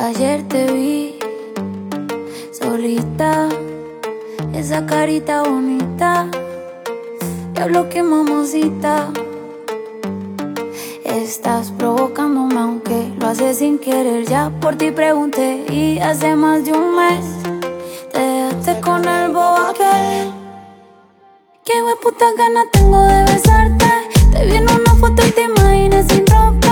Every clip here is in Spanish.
Ayer te vi solita, esa carita bonita. Diablo que mamosita. Estás provocándome aunque lo haces sin querer. Ya por ti pregunté y hace más de un mes te dejaste con el aquel. Qué puta gana tengo de besarte. Te vi en una foto y te imaginas sin ropa.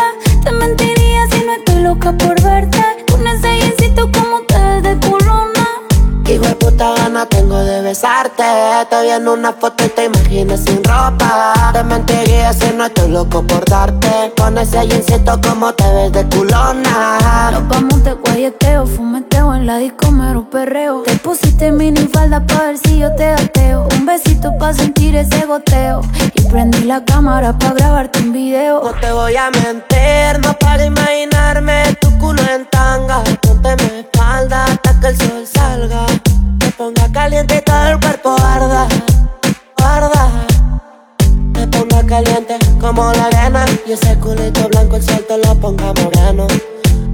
Te vi en una foto y te imaginas sin ropa. Te mentiría si no estoy loco por darte. Con ese jeansito como te ves de culona. Nos vamos de guayeteo, fumeteo en la disco mero perreo. Te pusiste mini falda pa' ver si yo te ateo. Un besito pa' sentir ese goteo. Y prendí la cámara pa' grabarte un video. No te voy a mentir, no para imaginarme tu culo en como la arena. Y ese culito blanco el sol te lo ponga moreno.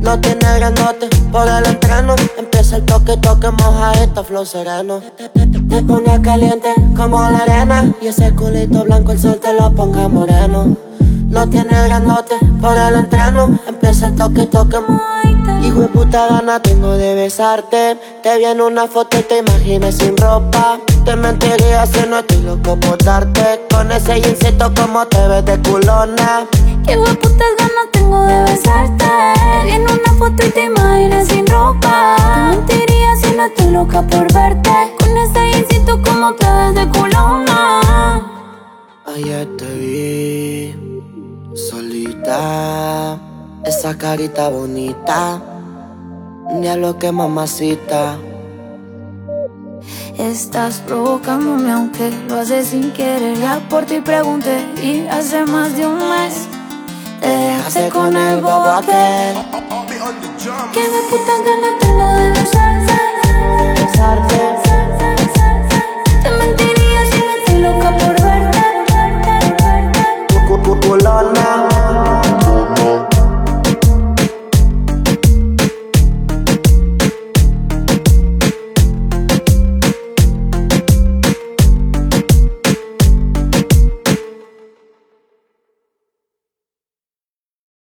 No tiene grandote por el entreno. Empieza el toque, toque, moja esto, flow sereno. Te ponga caliente como la arena. Y ese culito blanco el sol te lo ponga moreno. No tiene grandote por el entreno. Empieza el toque, toque, Hijo de puta gana tengo de besarte. Te vi en una foto y te imaginas sin ropa Te mentiría si no estoy loco por darte Con ese jeansito como te ves de culona. Qué putas ganas tengo de besarte. En una foto y te imaginas sin ropa. Te mentiría si no estoy loca por verte Con ese jeansito como te ves de culona. Ayer te vi solita, esa carita bonita, lo que mamacita. Estás provocándome aunque lo haces sin querer. Ya por ti pregunté y hace más de un mes Te dejaste con el bobo aquel. Que me puta ganas